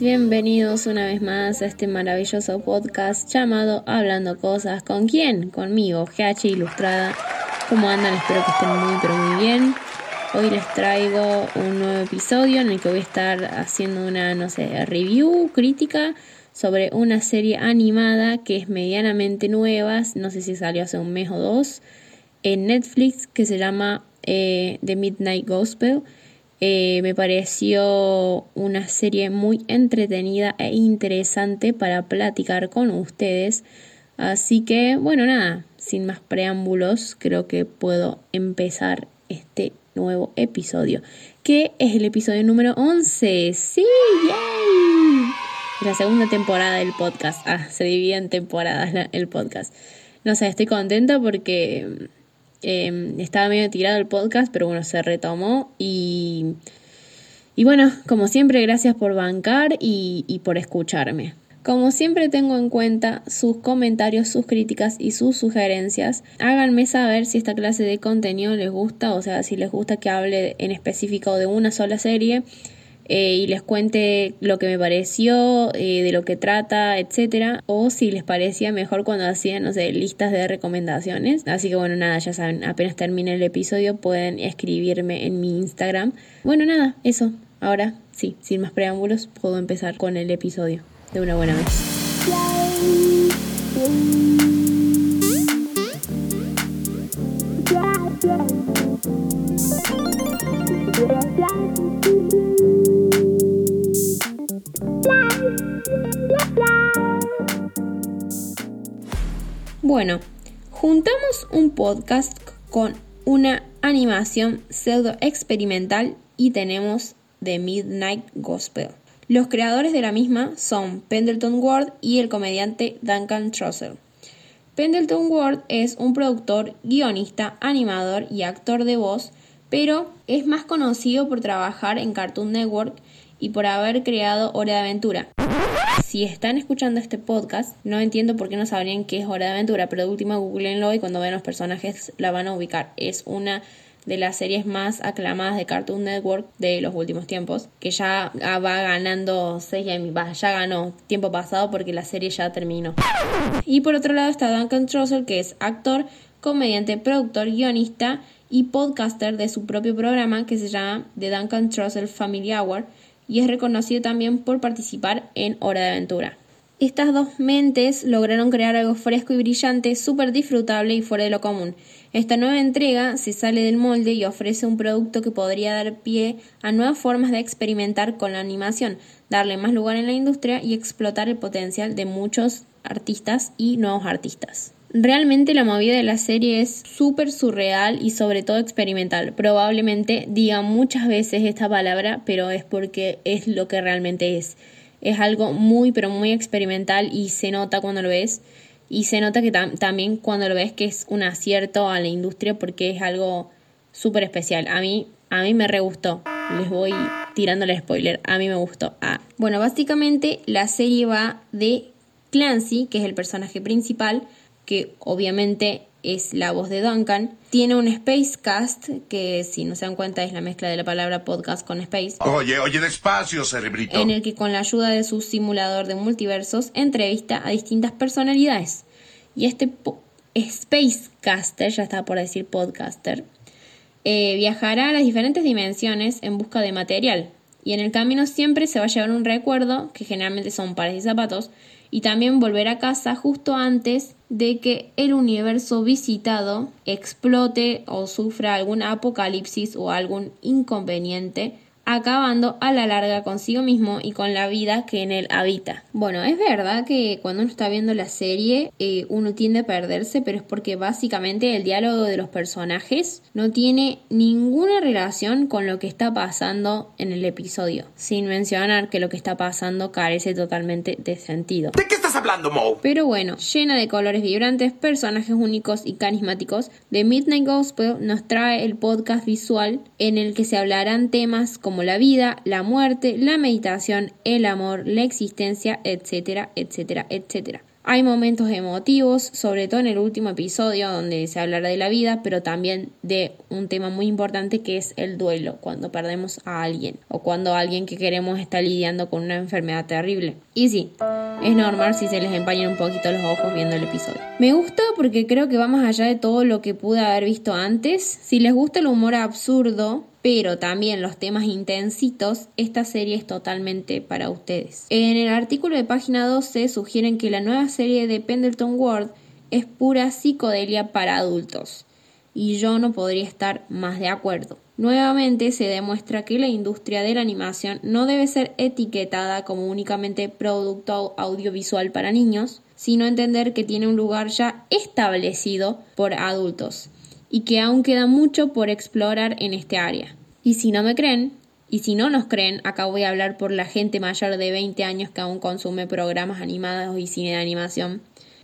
bienvenidos una vez más a este maravilloso podcast llamado Hablando Cosas. ¿Con quién? Conmigo, GH Ilustrada. ¿Cómo andan? Espero que estén muy pero muy bien. Hoy les traigo un nuevo episodio en el que voy a estar haciendo una, no sé, review, crítica sobre una serie animada que es medianamente nueva, no sé si salió hace un mes o dos, en Netflix que se llama eh, The Midnight Gospel. Eh, me pareció una serie muy entretenida e interesante para platicar con ustedes. Así que, bueno, nada, sin más preámbulos, creo que puedo empezar este nuevo episodio, que es el episodio número 11. ¡Sí! ¡Yay! La segunda temporada del podcast. Ah, se divide en temporadas el podcast. No sé, estoy contenta porque Em, estaba medio tirado el podcast, pero bueno, se retomó y, y bueno, como siempre, gracias por bancar y, y por escucharme. Como siempre tengo en cuenta sus comentarios, sus críticas y sus sugerencias. Háganme saber si esta clase de contenido les gusta, o sea, si les gusta que hable en específico de una sola serie eh, y les cuente lo que me pareció, eh, de lo que trata, etcétera, o si les parecía mejor cuando hacían, no sé, listas de recomendaciones. Así que bueno, nada, ya saben, apenas termine el episodio pueden escribirme en mi Instagram. Bueno, nada, eso. Ahora sí, sin más preámbulos, puedo empezar con el episodio de una buena vez. Bueno, juntamos un podcast con una animación pseudo experimental y tenemos The Midnight Gospel. Los creadores de la misma son Pendleton Ward y el comediante Duncan Trussell. Pendleton Ward es un productor, guionista, animador y actor de voz, pero es más conocido por trabajar en Cartoon Network y por haber creado Hora de Aventura. Si están escuchando este podcast, no entiendo por qué no sabrían qué es Hora de Aventura, pero de última googleenlo y cuando vean los personajes la van a ubicar. Es una de las series más aclamadas de Cartoon Network de los últimos tiempos, que ya va ganando 6 ya ganó tiempo pasado porque la serie ya terminó. Y por otro lado está Duncan Trussell, que es actor, comediante, productor, guionista y podcaster de su propio programa que se llama The Duncan Trussell Family Hour y es reconocido también por participar en Hora de Aventura. Estas dos mentes lograron crear algo fresco y brillante, súper disfrutable y fuera de lo común. Esta nueva entrega se sale del molde y ofrece un producto que podría dar pie a nuevas formas de experimentar con la animación, darle más lugar en la industria y explotar el potencial de muchos artistas y nuevos artistas. Realmente la movida de la serie es súper surreal y sobre todo experimental. Probablemente diga muchas veces esta palabra, pero es porque es lo que realmente es. Es algo muy, pero muy experimental y se nota cuando lo ves. Y se nota que también cuando lo ves que es un acierto a la industria porque es algo súper especial. A mí, a mí me re gustó. Les voy tirando el spoiler. A mí me gustó. Ah. Bueno, básicamente la serie va de Clancy, que es el personaje principal, que obviamente es la voz de Duncan. Tiene un Spacecast, que si no se dan cuenta es la mezcla de la palabra podcast con space. Oye, oye, despacio, cerebrito. En el que con la ayuda de su simulador de multiversos entrevista a distintas personalidades. Y este Spacecaster, ya está por decir podcaster, eh, viajará a las diferentes dimensiones en busca de material. Y en el camino siempre se va a llevar un recuerdo, que generalmente son pares y zapatos, y también volver a casa justo antes de que el universo visitado explote o sufra algún apocalipsis o algún inconveniente acabando a la larga consigo mismo y con la vida que en él habita. Bueno, es verdad que cuando uno está viendo la serie eh, uno tiende a perderse, pero es porque básicamente el diálogo de los personajes no tiene ninguna relación con lo que está pasando en el episodio, sin mencionar que lo que está pasando carece totalmente de sentido. ¿De qué estás hablando, Mo? Pero bueno, llena de colores vibrantes, personajes únicos y carismáticos, The Midnight Gospel nos trae el podcast visual en el que se hablarán temas la vida, la muerte, la meditación, el amor, la existencia, etcétera, etcétera, etcétera. Hay momentos emotivos, sobre todo en el último episodio donde se hablará de la vida, pero también de un tema muy importante que es el duelo, cuando perdemos a alguien o cuando alguien que queremos está lidiando con una enfermedad terrible. Y sí, es normal si se les empañan un poquito los ojos viendo el episodio. Me gusta porque creo que va más allá de todo lo que pude haber visto antes. Si les gusta el humor absurdo, pero también los temas intensitos, esta serie es totalmente para ustedes. En el artículo de página 12 sugieren que la nueva serie de Pendleton Ward es pura psicodelia para adultos. Y yo no podría estar más de acuerdo. Nuevamente se demuestra que la industria de la animación no debe ser etiquetada como únicamente producto audiovisual para niños, sino entender que tiene un lugar ya establecido por adultos y que aún queda mucho por explorar en este área. Y si no me creen, y si no nos creen, acá voy a hablar por la gente mayor de 20 años que aún consume programas animados y cine de animación.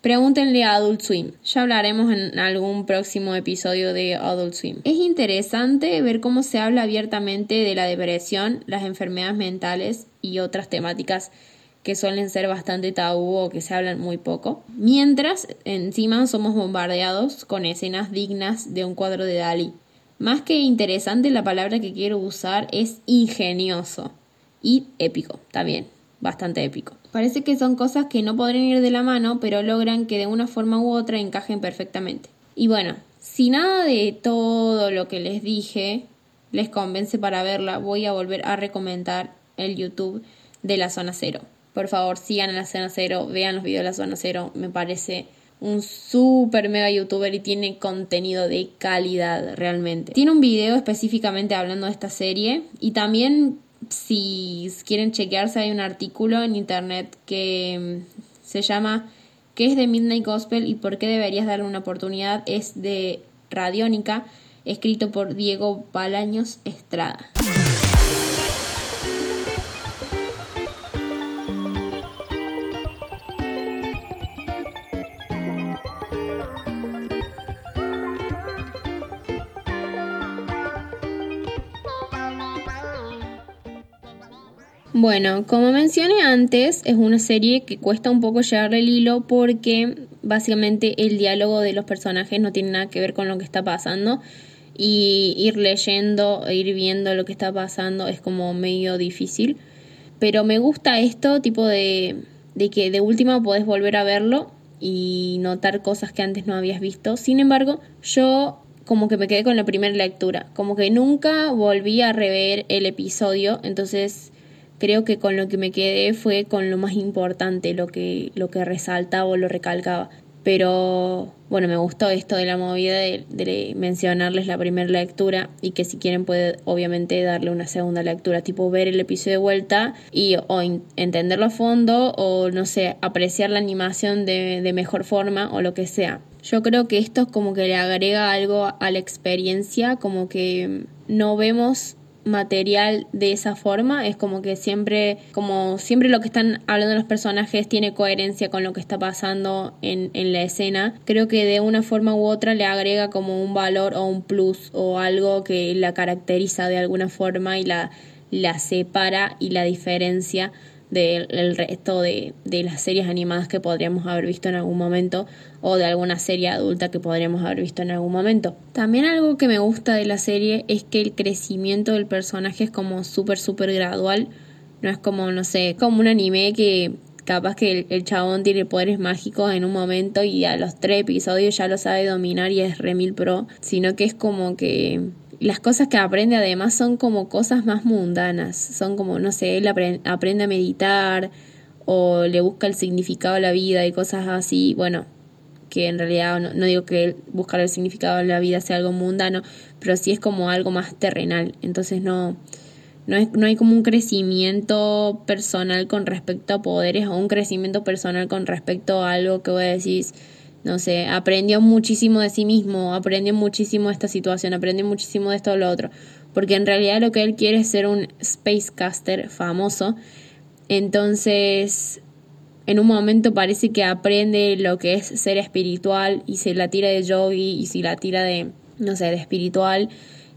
Pregúntenle a Adult Swim. Ya hablaremos en algún próximo episodio de Adult Swim. Es interesante ver cómo se habla abiertamente de la depresión, las enfermedades mentales y otras temáticas que suelen ser bastante tabú o que se hablan muy poco, mientras encima somos bombardeados con escenas dignas de un cuadro de Dalí. Más que interesante, la palabra que quiero usar es ingenioso y épico también, bastante épico. Parece que son cosas que no podrían ir de la mano, pero logran que de una forma u otra encajen perfectamente. Y bueno, si nada de todo lo que les dije les convence para verla, voy a volver a recomendar el YouTube de la zona cero. Por favor, sigan a la zona cero, vean los videos de la zona cero, me parece un super mega youtuber y tiene contenido de calidad realmente. Tiene un video específicamente hablando de esta serie y también si quieren chequearse hay un artículo en internet que mm, se llama ¿Qué es de Midnight Gospel y por qué deberías darle una oportunidad? Es de Radiónica, escrito por Diego Balaños Estrada. Bueno, como mencioné antes, es una serie que cuesta un poco llevarle el hilo porque básicamente el diálogo de los personajes no tiene nada que ver con lo que está pasando y ir leyendo e ir viendo lo que está pasando es como medio difícil. Pero me gusta esto, tipo de, de que de última podés volver a verlo y notar cosas que antes no habías visto. Sin embargo, yo como que me quedé con la primera lectura, como que nunca volví a rever el episodio, entonces creo que con lo que me quedé fue con lo más importante, lo que, lo que resaltaba o lo recalcaba. Pero bueno, me gustó esto de la movida de, mencionarles la primera lectura y que si quieren puede obviamente darle una segunda lectura, tipo ver el episodio de vuelta y o entenderlo a fondo o no sé, apreciar la animación de, de mejor forma o lo que sea. Yo creo que esto es como que le agrega algo a la experiencia, como que no vemos material de esa forma es como que siempre como siempre lo que están hablando los personajes tiene coherencia con lo que está pasando en, en la escena. Creo que de una forma u otra le agrega como un valor o un plus o algo que la caracteriza de alguna forma y la, la separa y la diferencia del resto de, de, las series animadas que podríamos haber visto en algún momento o de alguna serie adulta que podríamos haber visto en algún momento. También algo que me gusta de la serie es que el crecimiento del personaje es como súper, súper gradual. No es como, no sé, como un anime que capaz que el, el, chabón tiene poderes mágicos en un momento y a los tres episodios ya lo sabe dominar y es remil pro, sino que es como que las cosas que aprende además son como cosas más mundanas, son como, no sé, él aprende a meditar o le busca el significado de la vida y cosas así, bueno, que en realidad no, digo que buscar el significado de la vida sea algo mundano, pero sí es como algo más terrenal, entonces no, no, es, no hay como un crecimiento personal con respecto a poderes o un crecimiento personal con respecto a algo que voy a decir no sé, aprendió muchísimo de sí mismo, aprendió muchísimo de esta situación, aprendió muchísimo de esto o lo otro. Porque en realidad lo que él quiere es ser un Spacecaster famoso. Entonces, en un momento parece que aprende lo que es ser espiritual y se la tira de yogi y se la tira de, no sé, de espiritual.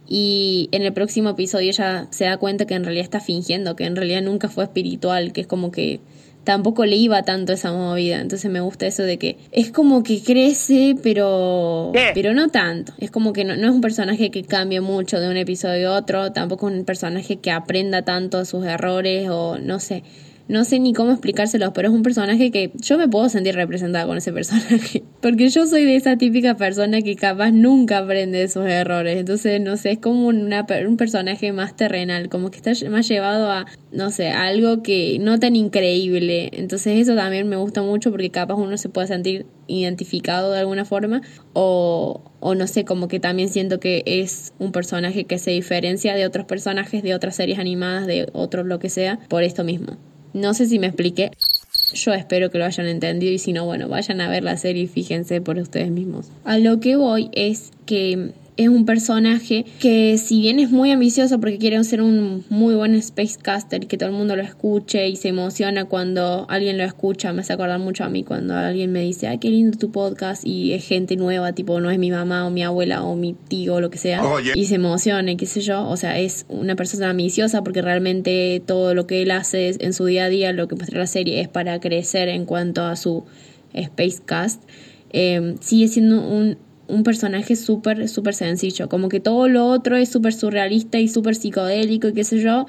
Y en el próximo episodio ella se da cuenta que en realidad está fingiendo, que en realidad nunca fue espiritual, que es como que tampoco le iba tanto esa movida. Entonces me gusta eso de que es como que crece, pero, pero no tanto. Es como que no, no es un personaje que cambie mucho de un episodio a otro, tampoco es un personaje que aprenda tanto sus errores o no sé no sé ni cómo explicárselos, pero es un personaje que yo me puedo sentir representada con ese personaje. Porque yo soy de esa típica persona que capaz nunca aprende de sus errores. Entonces, no sé, es como una, un personaje más terrenal, como que está más llevado a, no sé, algo que no tan increíble. Entonces, eso también me gusta mucho porque capaz uno se puede sentir identificado de alguna forma o, o no sé, como que también siento que es un personaje que se diferencia de otros personajes de otras series animadas, de otros lo que sea, por esto mismo. No sé si me expliqué. Yo espero que lo hayan entendido y si no, bueno, vayan a ver la serie y fíjense por ustedes mismos. A lo que voy es que es un personaje que si bien es muy ambicioso porque quiere ser un muy buen Spacecaster, que todo el mundo lo escuche y se emociona cuando alguien lo escucha, me hace acordar mucho a mí cuando alguien me dice, ay, qué lindo tu podcast y es gente nueva, tipo no es mi mamá o mi abuela o mi tío o lo que sea, y se emociona qué sé yo, o sea, es una persona ambiciosa porque realmente todo lo que él hace en su día a día, lo que muestra la serie es para crecer en cuanto a su Spacecast. Eh, sigue siendo un un personaje súper, súper sencillo. Como que todo lo otro es súper surrealista y súper psicodélico y qué sé yo.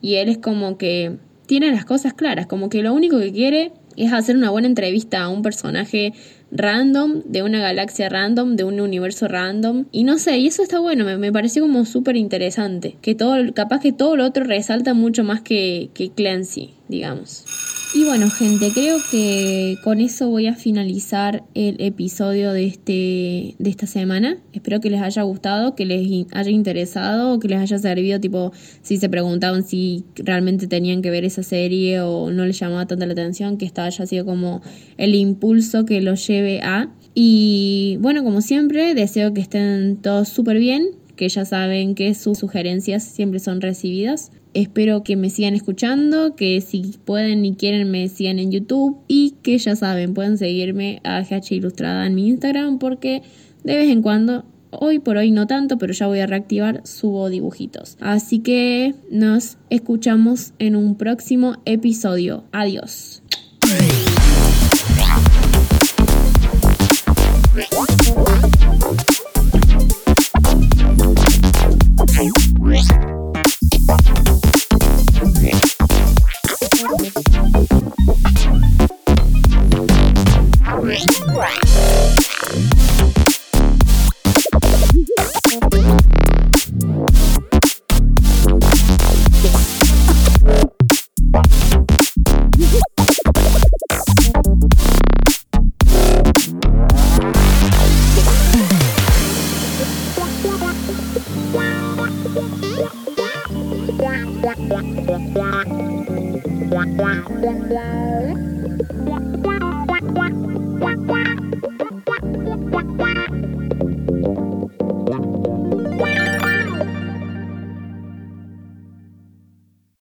Y él es como que tiene las cosas claras. Como que lo único que quiere es hacer una buena entrevista a un personaje random, de una galaxia random, de un universo random. Y no sé, y eso está bueno, me, me pareció como súper interesante. Que todo, capaz que todo lo otro resalta mucho más que, que Clancy, digamos. Y bueno, gente, creo que con eso voy a finalizar el episodio de, este, de esta semana. Espero que les haya gustado, que les haya interesado, que les haya servido, tipo, si se preguntaban si realmente tenían que ver esa serie o no les llamaba tanta la atención, que esta haya sido como el impulso que los lleve a. Y bueno, como siempre, deseo que estén todos súper bien, que ya saben que sus sugerencias siempre son recibidas. Espero que me sigan escuchando, que si pueden y quieren me sigan en YouTube y que ya saben, pueden seguirme a GH Ilustrada en mi Instagram porque de vez en cuando, hoy por hoy no tanto, pero ya voy a reactivar, subo dibujitos. Así que nos escuchamos en un próximo episodio. Adiós. blah blah